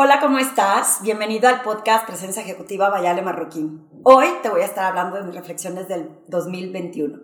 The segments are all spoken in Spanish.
Hola, ¿cómo estás? Bienvenido al podcast Presencia Ejecutiva Bayale Marroquín. Hoy te voy a estar hablando de mis reflexiones del 2021.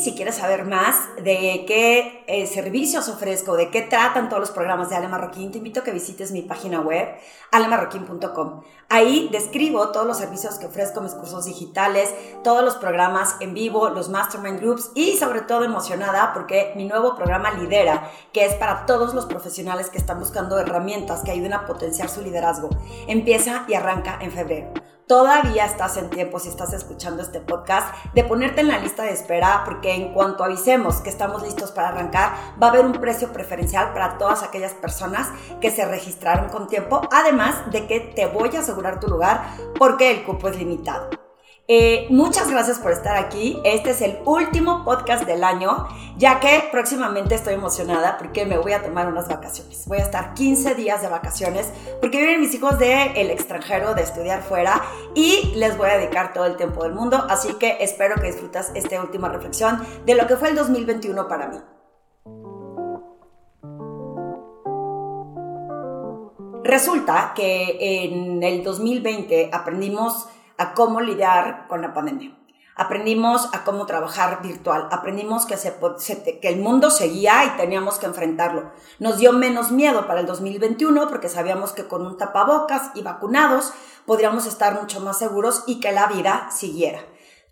Si quieres saber más de qué eh, servicios ofrezco, de qué tratan todos los programas de Ale Marroquín, te invito a que visites mi página web, alemarroquín.com. Ahí describo todos los servicios que ofrezco, mis cursos digitales, todos los programas en vivo, los mastermind groups y sobre todo emocionada porque mi nuevo programa Lidera, que es para todos los profesionales que están buscando herramientas que ayuden a potenciar su liderazgo, empieza y arranca en febrero todavía estás en tiempo, si estás escuchando este podcast, de ponerte en la lista de espera, porque en cuanto avisemos que estamos listos para arrancar, va a haber un precio preferencial para todas aquellas personas que se registraron con tiempo, además de que te voy a asegurar tu lugar porque el cupo es limitado. Eh, muchas gracias por estar aquí. Este es el último podcast del año, ya que próximamente estoy emocionada porque me voy a tomar unas vacaciones. Voy a estar 15 días de vacaciones porque vienen mis hijos del el extranjero, de estudiar fuera, y les voy a dedicar todo el tiempo del mundo. Así que espero que disfrutas esta última reflexión de lo que fue el 2021 para mí. Resulta que en el 2020 aprendimos a cómo lidiar con la pandemia. Aprendimos a cómo trabajar virtual, aprendimos que, el mundo seguía y teníamos que enfrentarlo. Nos dio menos miedo para el 2021 porque sabíamos que con un tapabocas y vacunados podríamos estar mucho más seguros y que la vida siguiera.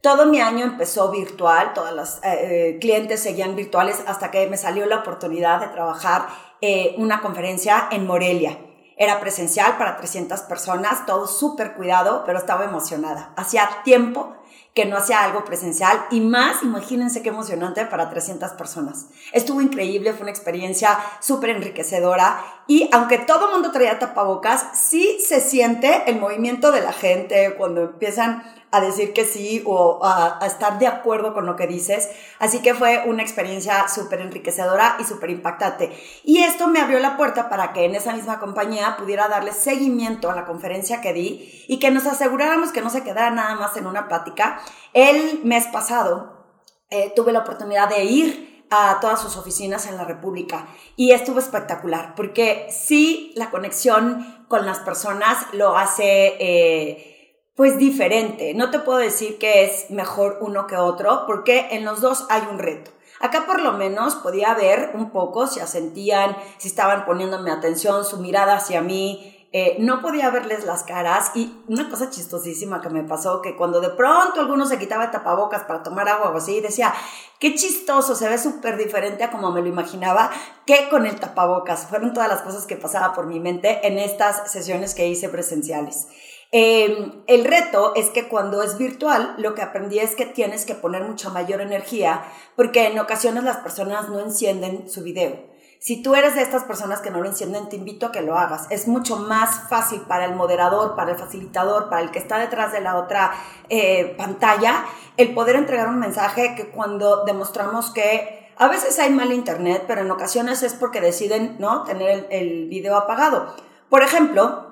Todo mi año empezó virtual, todas las eh, eh, clientes seguían virtuales hasta que me salió la oportunidad de trabajar eh, una conferencia en Morelia. Era presencial para 300 personas, todo súper cuidado, pero estaba emocionada. Hacía tiempo que no hacía algo presencial y más, imagínense qué emocionante para 300 personas. Estuvo increíble, fue una experiencia súper enriquecedora y aunque todo el mundo traía tapabocas, sí se siente el movimiento de la gente cuando empiezan a decir que sí o a, estar de acuerdo con lo que dices. Así que fue una experiencia súper enriquecedora y súper impactante. Y esto me abrió la puerta para que en esa misma compañía pudiera darle seguimiento a la conferencia que di y que nos aseguráramos que no se quedara nada más en una plática. El mes pasado eh, tuve la oportunidad de ir a todas sus oficinas en la República y estuvo espectacular porque sí la conexión con las personas lo hace eh, pues diferente. No te puedo decir que es mejor uno que otro, porque en los dos hay un reto. Acá por lo menos podía ver un poco si asentían, si estaban poniéndome atención, su mirada hacia mí. Eh, no podía verles las caras y una cosa chistosísima que me pasó, que cuando de pronto alguno se quitaba tapabocas para tomar agua o así, decía, qué chistoso, se ve súper diferente a como me lo imaginaba, que con el tapabocas. Fueron todas las cosas que pasaba por mi mente en estas sesiones que hice presenciales. Em, el reto es que cuando es virtual, lo que aprendí es que tienes que poner mucha mayor energía porque en ocasiones las personas no encienden su video. Si tú eres de estas personas que no lo encienden, te invito a que lo hagas. Es mucho más fácil para el moderador, para el facilitador, para el que está detrás de la otra eh, pantalla, el poder entregar un mensaje que cuando demostramos que a veces hay mal internet, pero en ocasiones es porque deciden no tener el, el video apagado. Por ejemplo,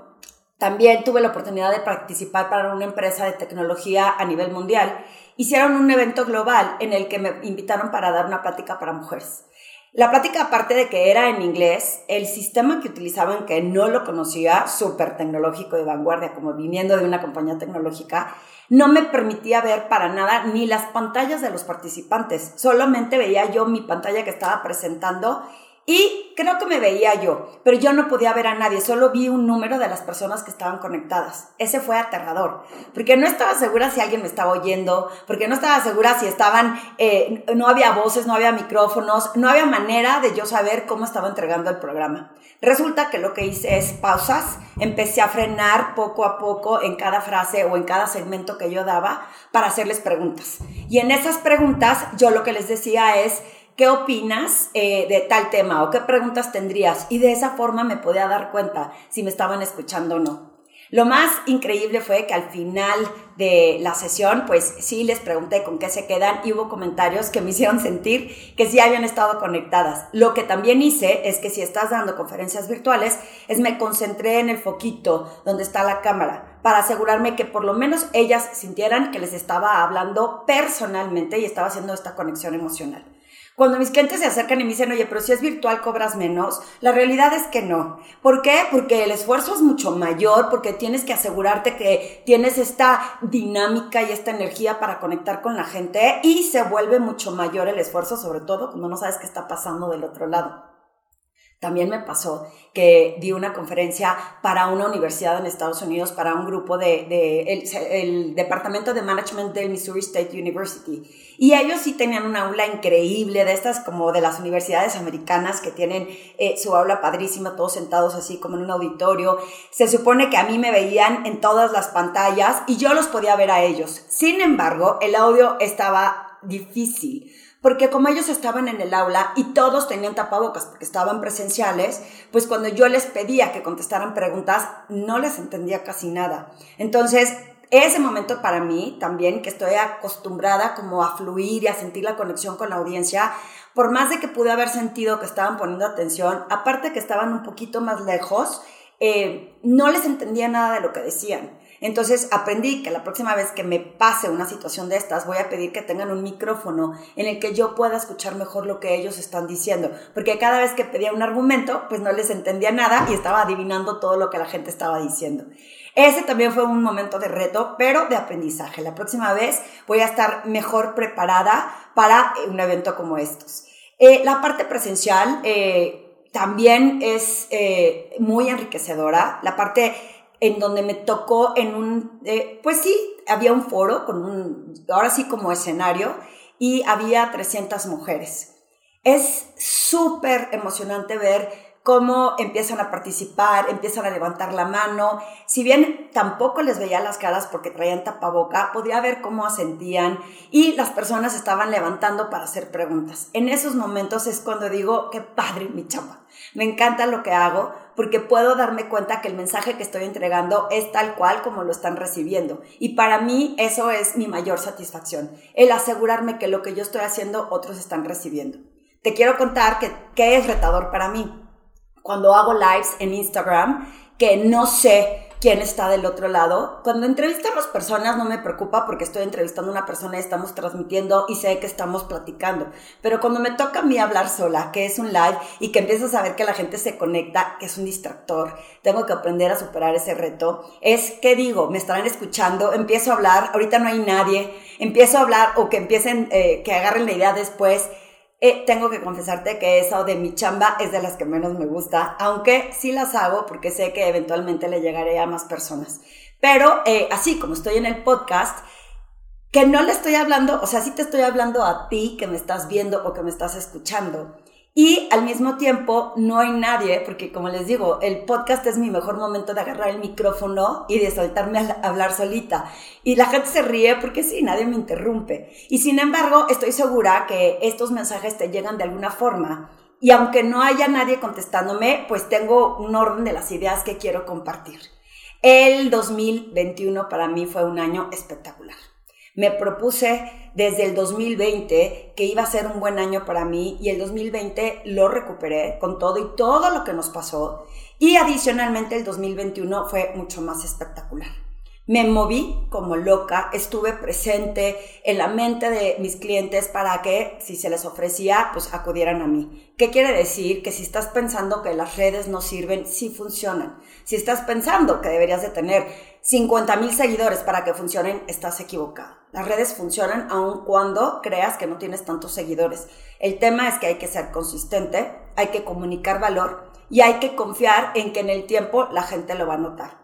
también tuve la oportunidad de participar para una empresa de tecnología a nivel mundial. Hicieron un evento global en el que me invitaron para dar una plática para mujeres. La plática, aparte de que era en inglés, el sistema que utilizaban, que no lo conocía, súper tecnológico de vanguardia, como viniendo de una compañía tecnológica, no me permitía ver para nada ni las pantallas de los participantes. Solamente veía yo mi pantalla que estaba presentando y creo que me veía yo, pero yo no podía ver a nadie, solo vi un número de las personas que estaban conectadas. Ese fue aterrador, porque no estaba segura si alguien me estaba oyendo, porque no estaba segura si estaban, eh, no había voces, no había micrófonos, no había manera de yo saber cómo estaba entregando el programa. Resulta que lo que hice es pausas, empecé a frenar poco a poco en cada frase o en cada segmento que yo daba para hacerles preguntas. Y en esas preguntas yo lo que les decía es, ¿qué opinas eh, de tal tema o qué preguntas tendrías? Y de esa forma me podía dar cuenta si me estaban escuchando o no. Lo más increíble fue que al final de la sesión, pues sí les pregunté con qué se quedan y hubo comentarios que me hicieron sentir que sí habían estado conectadas. Lo que también hice es que si estás dando conferencias virtuales, es me concentré en el foquito donde está la cámara para asegurarme que por lo menos ellas sintieran que les estaba hablando personalmente y estaba haciendo esta conexión emocional. Cuando mis clientes se acercan y me dicen, oye, pero si es virtual cobras menos, la realidad es que no. ¿Por qué? Porque el esfuerzo es mucho mayor, porque tienes que asegurarte que tienes esta dinámica y esta energía para conectar con la gente y se vuelve mucho mayor el esfuerzo, sobre todo cuando no sabes qué está pasando del otro lado. También me pasó que di una conferencia para una universidad en Estados Unidos, para un grupo de, el, Departamento de Management del Missouri State University. Y ellos sí tenían una aula increíble, de estas como de las universidades americanas que tienen eh, su aula padrísima, todos sentados así como en un auditorio. Se supone que a mí me veían en todas las pantallas y yo los podía ver a ellos. Sin embargo, el audio estaba difícil porque como ellos estaban en el aula y todos tenían tapabocas porque estaban presenciales, pues cuando yo les pedía que contestaran preguntas, no les entendía casi nada. Entonces, ese momento para mí también, que estoy acostumbrada como a fluir y a sentir la conexión con la audiencia, por más de que pude haber sentido que estaban poniendo atención, aparte que estaban un poquito más lejos, eh, no les entendía nada de lo que decían. Entonces aprendí que la próxima vez que me pase una situación de estas, voy a pedir que tengan un micrófono en el que yo pueda escuchar mejor lo que ellos están diciendo, porque cada vez que pedía un argumento, pues no les entendía nada y estaba adivinando todo lo que la gente estaba diciendo. Ese también fue un momento de reto, pero de aprendizaje. La próxima vez voy a estar mejor preparada para un evento como estos. Eh, la parte presencial eh, también es eh, muy enriquecedora. La parte en donde me tocó en un, eh, pues sí, había un foro con un, ahora sí como escenario, y había 300 mujeres. Es súper emocionante ver cómo empiezan a participar, empiezan a levantar la mano. Si bien tampoco les veía las caras porque traían tapaboca, podía ver cómo asentían y las personas estaban levantando para hacer preguntas. En esos momentos es cuando digo, qué padre mi chamba. Me encanta lo que hago porque puedo darme cuenta que el mensaje que estoy entregando es tal cual como lo están recibiendo. Y para mí eso es mi mayor satisfacción, el asegurarme que lo que yo estoy haciendo otros están recibiendo. Te quiero contar que, que es retador para mí cuando hago lives en Instagram, que no sé quién está del otro lado. Cuando entrevistamos personas no me preocupa porque estoy entrevistando a una persona y estamos transmitiendo y sé que estamos platicando. Pero cuando me toca a mí hablar sola, que es un live y que empiezo a saber que la gente se conecta, que es un distractor, tengo que aprender a superar ese reto. Es que digo, me estarán escuchando, empiezo a hablar, ahorita no hay nadie, empiezo a hablar o que empiecen, eh, que agarren la idea después eh, tengo que confesarte que esa de mi chamba es de las que menos me gusta, aunque sí las hago porque sé que eventualmente le llegaré a más personas. Pero eh, así como estoy en el podcast, que no le estoy hablando, o sea, sí te estoy hablando a ti que me estás viendo o que me estás escuchando. Y al mismo tiempo no hay nadie, porque como les digo, el podcast es mi mejor momento de agarrar el micrófono y de soltarme a hablar solita. Y la gente se ríe porque sí, nadie me interrumpe. Y sin embargo, estoy segura que estos mensajes te llegan de alguna forma. Y aunque no haya nadie contestándome, pues tengo un orden de las ideas que quiero compartir. El 2021 para mí fue un año espectacular. Me propuse desde el 2020 que iba a ser un buen año para mí y el 2020 lo recuperé con todo y todo lo que nos pasó. Y adicionalmente el 2021 fue mucho más espectacular. Me moví como loca, estuve presente en la mente de mis clientes para que, si se les ofrecía, pues acudieran a mí. ¿Qué quiere decir? Que si estás pensando que las redes no sirven, sí funcionan. Si estás pensando que deberías de tener 50 mil seguidores para que funcionen, estás equivocado. Las redes funcionan aun cuando creas que no tienes tantos seguidores. El tema es que hay que ser consistente, hay que comunicar valor y hay que confiar en que en el tiempo la gente lo va a notar.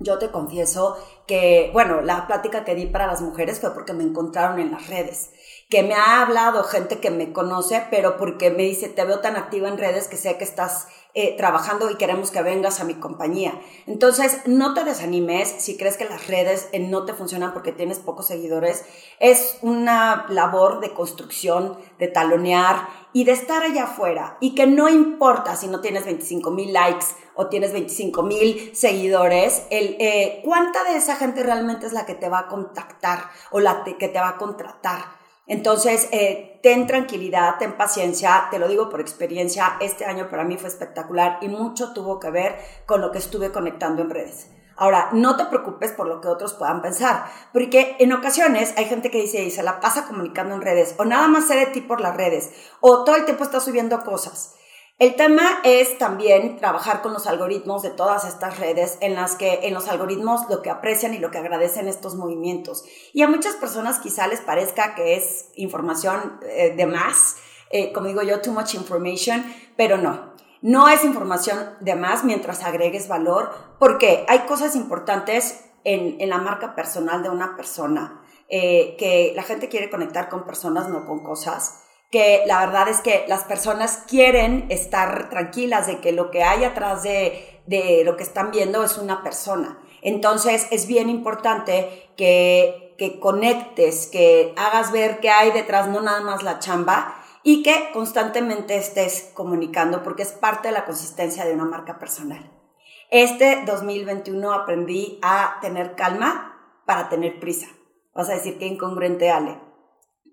Yo te confieso que, bueno, la plática que di para las mujeres fue porque me encontraron en las redes, que me ha hablado gente que me conoce, pero porque me dice, te veo tan activa en redes que sé que estás eh, trabajando y queremos que vengas a mi compañía. Entonces, no te desanimes si crees que las redes eh, no te funcionan porque tienes pocos seguidores. Es una labor de construcción, de talonear y de estar allá afuera. Y que no importa si no tienes 25 mil likes o tienes 25 mil seguidores, el, eh, ¿cuánta de esa gente realmente es la que te va a contactar o la que te va a contratar? Entonces, eh, ten tranquilidad, ten paciencia, te lo digo por experiencia, este año para mí fue espectacular y mucho tuvo que ver con lo que estuve conectando en redes. Ahora, no te preocupes por lo que otros puedan pensar, porque en ocasiones hay gente que dice y se la pasa comunicando en redes, o nada más ser de ti por las redes, o todo el tiempo está subiendo cosas. El tema es también trabajar con los algoritmos de todas estas redes en las que en los algoritmos lo que aprecian y lo que agradecen estos movimientos. Y a muchas personas quizá les parezca que es información eh, de más, eh, como digo yo, too much information, pero no. No es información de más mientras agregues valor, porque hay cosas importantes en, la marca personal de una persona, eh, que la gente quiere conectar con personas, no con cosas que la verdad es que las personas quieren estar tranquilas de que lo que hay atrás de, de lo que están viendo es una persona. Entonces es bien importante que, que conectes, que hagas ver qué hay detrás, no nada más la chamba, y que constantemente estés comunicando porque es parte de la consistencia de una marca personal. Este 2021 aprendí a tener calma para tener prisa. Vas a decir que incongruente, Ale.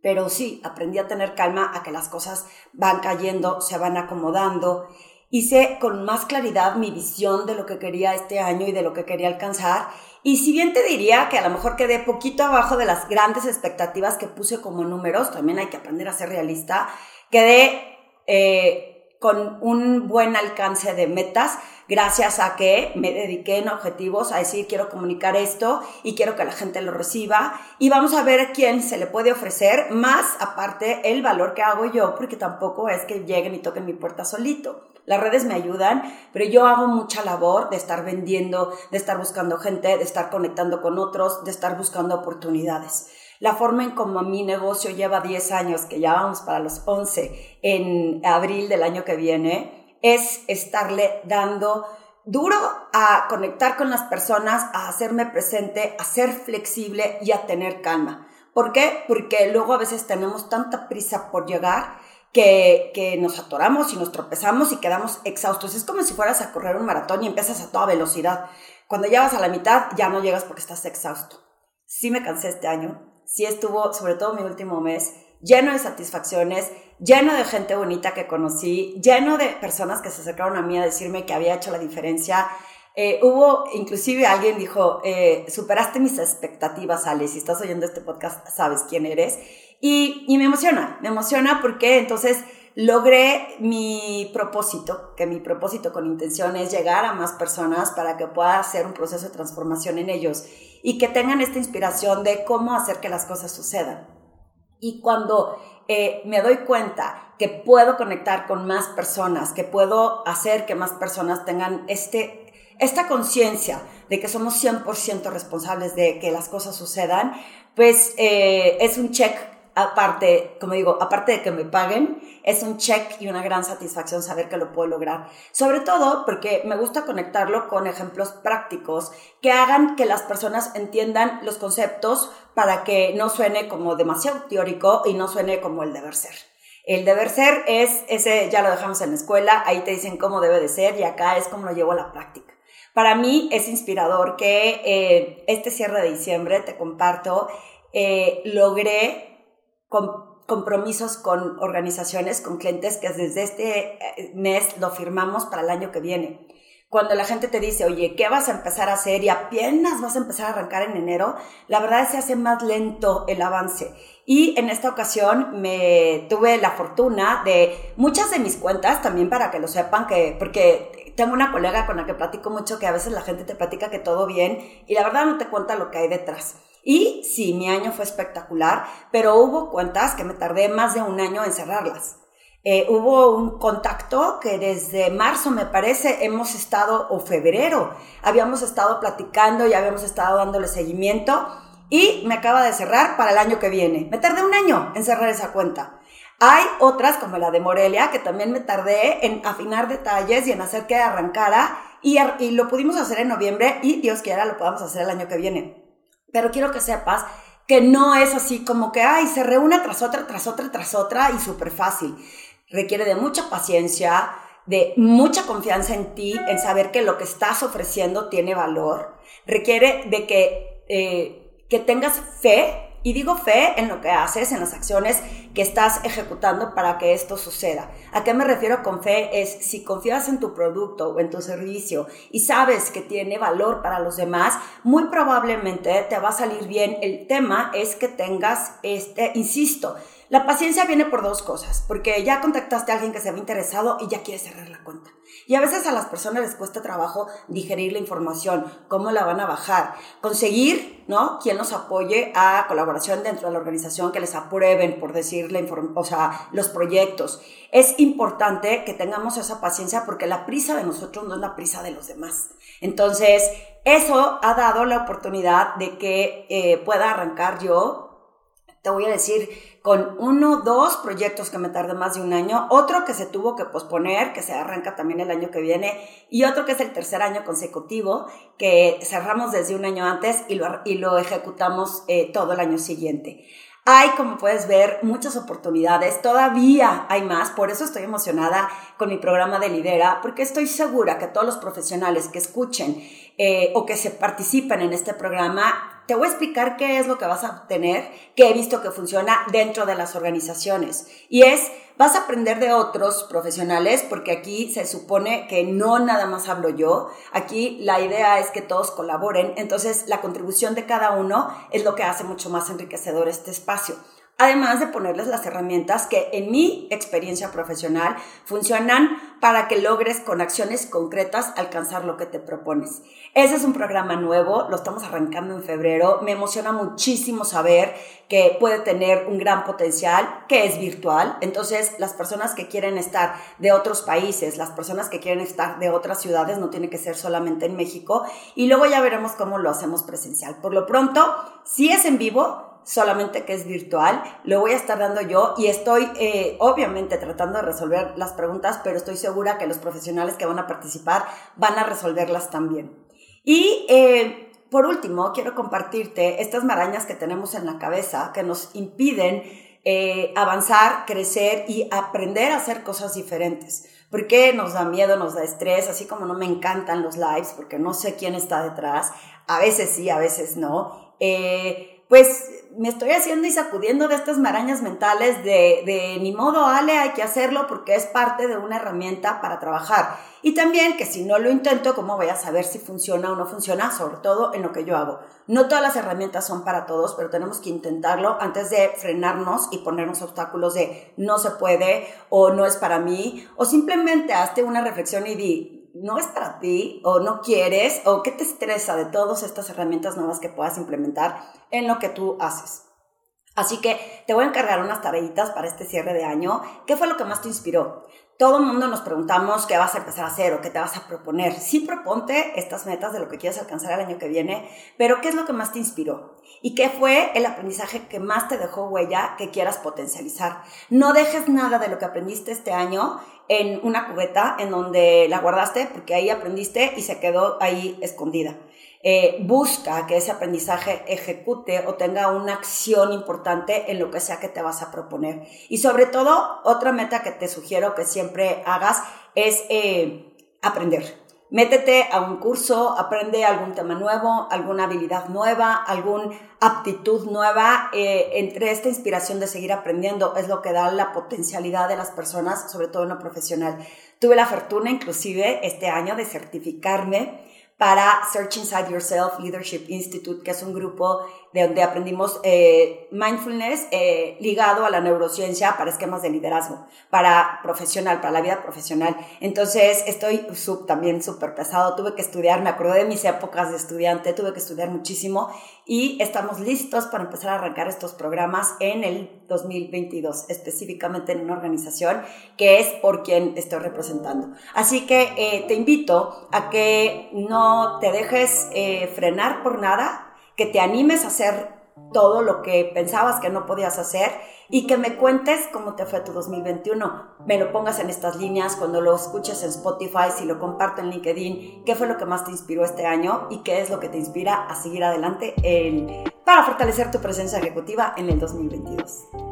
Pero sí, aprendí a tener calma, a que las cosas van cayendo, se van acomodando. Hice con más claridad mi visión de lo que quería este año y de lo que quería alcanzar. Y si bien te diría que a lo mejor quedé poquito abajo de las grandes expectativas que puse como números, también hay que aprender a ser realista, quedé eh, con un buen alcance de metas, gracias a que me dediqué en objetivos a decir quiero comunicar esto y quiero que la gente lo reciba y vamos a ver quién se le puede ofrecer más aparte el valor que hago yo porque tampoco es que lleguen y toquen mi puerta solito. Las redes me ayudan, pero yo hago mucha labor de estar vendiendo, de estar buscando gente, de estar conectando con otros, de estar buscando oportunidades. La forma en como mi negocio lleva 10 años, que ya vamos para los 11 en abril del año que viene, es estarle dando duro a conectar con las personas, a hacerme presente, a ser flexible y a tener calma. ¿Por qué? Porque luego a veces tenemos tanta prisa por llegar que, que, nos atoramos y nos tropezamos y quedamos exhaustos. Es como si fueras a correr un maratón y empiezas a toda velocidad. Cuando llegas a la mitad ya no llegas porque estás exhausto. Sí me cansé este año, sí estuvo, sobre todo mi último mes, lleno de satisfacciones, lleno de gente bonita que conocí, lleno de personas que se acercaron a mí a decirme que había hecho la diferencia. Eh, hubo, inclusive alguien dijo, eh, superaste mis expectativas, Ale, si estás oyendo este podcast sabes quién eres. Y, y me emociona, me emociona porque entonces logré mi propósito, que mi propósito con intención es llegar a más personas para que pueda hacer un proceso de transformación en ellos y que tengan esta inspiración de cómo hacer que las cosas sucedan. Y cuando eh, me doy cuenta que puedo conectar con más personas, que puedo hacer que más personas tengan este, esta conciencia de que somos 100% responsables de que las cosas sucedan, pues eh, es un check aparte, como digo, aparte de que me paguen, es un check y una gran satisfacción saber que lo puedo lograr. Sobre todo porque me gusta conectarlo con ejemplos prácticos que hagan que las personas entiendan los conceptos para que no suene como demasiado teórico y no suene como el deber ser. El deber ser es ese, ya lo dejamos en la escuela, ahí te dicen cómo debe de ser y acá es como lo llevo a la práctica. Para mí es inspirador que eh, este cierre de diciembre, te comparto, eh, logré compromisos con organizaciones, con clientes que desde este eh, mes lo firmamos para el año que viene. Cuando la gente te dice, oye, ¿qué vas a empezar a hacer? Y apenas vas a empezar a arrancar en enero, la verdad es se hace más lento el avance. Y en esta ocasión me tuve la fortuna de muchas de mis cuentas, también para que lo sepan, que, porque tengo una colega con la que platico mucho que a veces la gente te platica que todo bien y la verdad no te cuenta lo que hay detrás. Y sí, mi año fue espectacular, pero hubo cuentas que me tardé más de un año en cerrarlas. Eh, hubo un contacto que desde marzo, me parece, hemos estado, o febrero, habíamos estado platicando y habíamos estado dándole seguimiento y me acaba de cerrar para el año que viene. Me tardé un año en cerrar esa cuenta. Hay otras, como la de Morelia, que también me tardé en afinar detalles y en hacer que arrancara y, y lo pudimos hacer en noviembre y Dios quiera lo podamos hacer el año que viene. Pero quiero que sepas que no es así como que, ay, se reúne tras otra, tras otra, tras otra y súper fácil. Requiere de mucha paciencia, de mucha confianza en ti, en saber que lo que estás ofreciendo tiene valor. Requiere de que, eh, que tengas fe Y digo fe en lo que haces, en las acciones que estás ejecutando para que esto suceda. ¿A qué me refiero con fe? Es si confías en tu producto o en tu servicio y sabes que tiene valor para los demás, muy probablemente te va a salir bien. El tema es que tengas, este, insisto, la paciencia viene por dos cosas, porque ya contactaste a alguien que se ve interesado y ya quiere cerrar la cuenta. Y a veces a las personas les cuesta trabajo digerir la información, cómo la van a bajar, conseguir, ¿no? Quien los apoye a colaboración dentro de la organización, que les aprueben, por decir, la o sea, los proyectos. Es importante que tengamos esa paciencia porque la prisa de nosotros no es la prisa de los demás. Entonces, eso ha dado la oportunidad de que eh, pueda arrancar yo te voy a decir, con uno, dos proyectos que me tardé más de un año, otro que se tuvo que posponer, que se arranca también el año que viene, y otro que es el tercer año consecutivo, que cerramos desde un año antes y lo, y lo ejecutamos eh, todo el año siguiente. Hay, como puedes ver, muchas oportunidades, todavía hay más, por eso estoy emocionada con mi programa de Lidera, porque estoy segura que todos los profesionales que escuchen eh, o que se participen en este programa te voy a explicar qué es lo que vas a obtener, que he visto que funciona dentro de las organizaciones. Y es, vas a aprender de otros profesionales, porque aquí se supone que no nada más hablo yo, aquí la idea es que todos colaboren, entonces la contribución de cada uno es lo que hace mucho más enriquecedor este espacio además de ponerles las herramientas que en mi experiencia profesional funcionan para que logres con acciones concretas alcanzar lo que te propones. Ese es un programa nuevo, lo estamos arrancando en febrero, me emociona muchísimo saber que puede tener un gran potencial, que es virtual, entonces las personas que quieren estar de otros países, las personas que quieren estar de otras ciudades, no tiene que ser solamente en México, y luego ya veremos cómo lo hacemos presencial. Por lo pronto, si es en vivo, solamente que es virtual, lo voy a estar dando yo y estoy eh, obviamente tratando de resolver las preguntas, pero estoy segura que los profesionales que van a participar van a resolverlas también. Y eh, por último, quiero compartirte estas marañas que tenemos en la cabeza que nos impiden eh, avanzar, crecer y aprender a hacer cosas diferentes. Porque nos da miedo, nos da estrés, así como no me encantan los lives porque no sé quién está detrás. A veces sí, a veces no. Pues me estoy haciendo y sacudiendo de estas marañas mentales de, de ni modo, Ale, hay que hacerlo porque es parte de una herramienta para trabajar. Y también que si no lo intento, ¿cómo voy a saber si funciona o no funciona? Sobre todo en lo que yo hago. No todas las herramientas son para todos, pero tenemos que intentarlo antes de frenarnos y ponernos obstáculos de no se puede o no es para mí. O simplemente hazte una reflexión y di, no es para ti o no quieres o qué te estresa de todas estas herramientas nuevas que puedas implementar en lo que tú haces. Así que te voy a encargar unas tareitas para este cierre de año. ¿Qué fue lo que más te inspiró? Todo el mundo nos preguntamos qué vas a empezar a hacer o qué te vas a proponer. Sí proponte estas metas de lo que quieres alcanzar el año que viene, pero ¿qué es lo que más te inspiró? ¿Y qué fue el aprendizaje que más te dejó huella que quieras potencializar? No dejes nada de lo que aprendiste este año en una cubeta en donde la guardaste porque ahí aprendiste y se quedó ahí escondida. Eh, busca que ese aprendizaje ejecute o tenga una acción importante en lo que sea que te vas a proponer. Y sobre todo, otra meta que te sugiero que siempre hagas es eh, aprender. Métete a un curso, aprende algún tema nuevo, alguna habilidad nueva, alguna aptitud nueva. Eh, entre esta inspiración de seguir aprendiendo es lo que da la potencialidad de las personas, sobre todo en lo profesional. Tuve la fortuna inclusive este año de certificarme para Search Inside Yourself Leadership Institute, que es un grupo de donde aprendimos eh, mindfulness eh, ligado a la neurociencia para esquemas de liderazgo, para profesional, para la vida profesional. Entonces, estoy sub, también súper pesado, tuve que estudiar, me acuerdo de mis épocas de estudiante, tuve que estudiar muchísimo y estamos listos para empezar a arrancar estos programas en el 2022, específicamente en una organización que es por quien estoy representando. Así que eh, te invito a que no te dejes frenar por nada, que te animes a hacer todo lo que pensabas que no podías hacer y que me cuentes cómo te fue tu 2021. Me lo pongas en estas líneas cuando lo escuches en Spotify, si lo comparto en LinkedIn, qué fue lo que más te inspiró este año y qué es lo que te inspira a seguir adelante para fortalecer tu presencia ejecutiva en el 2022.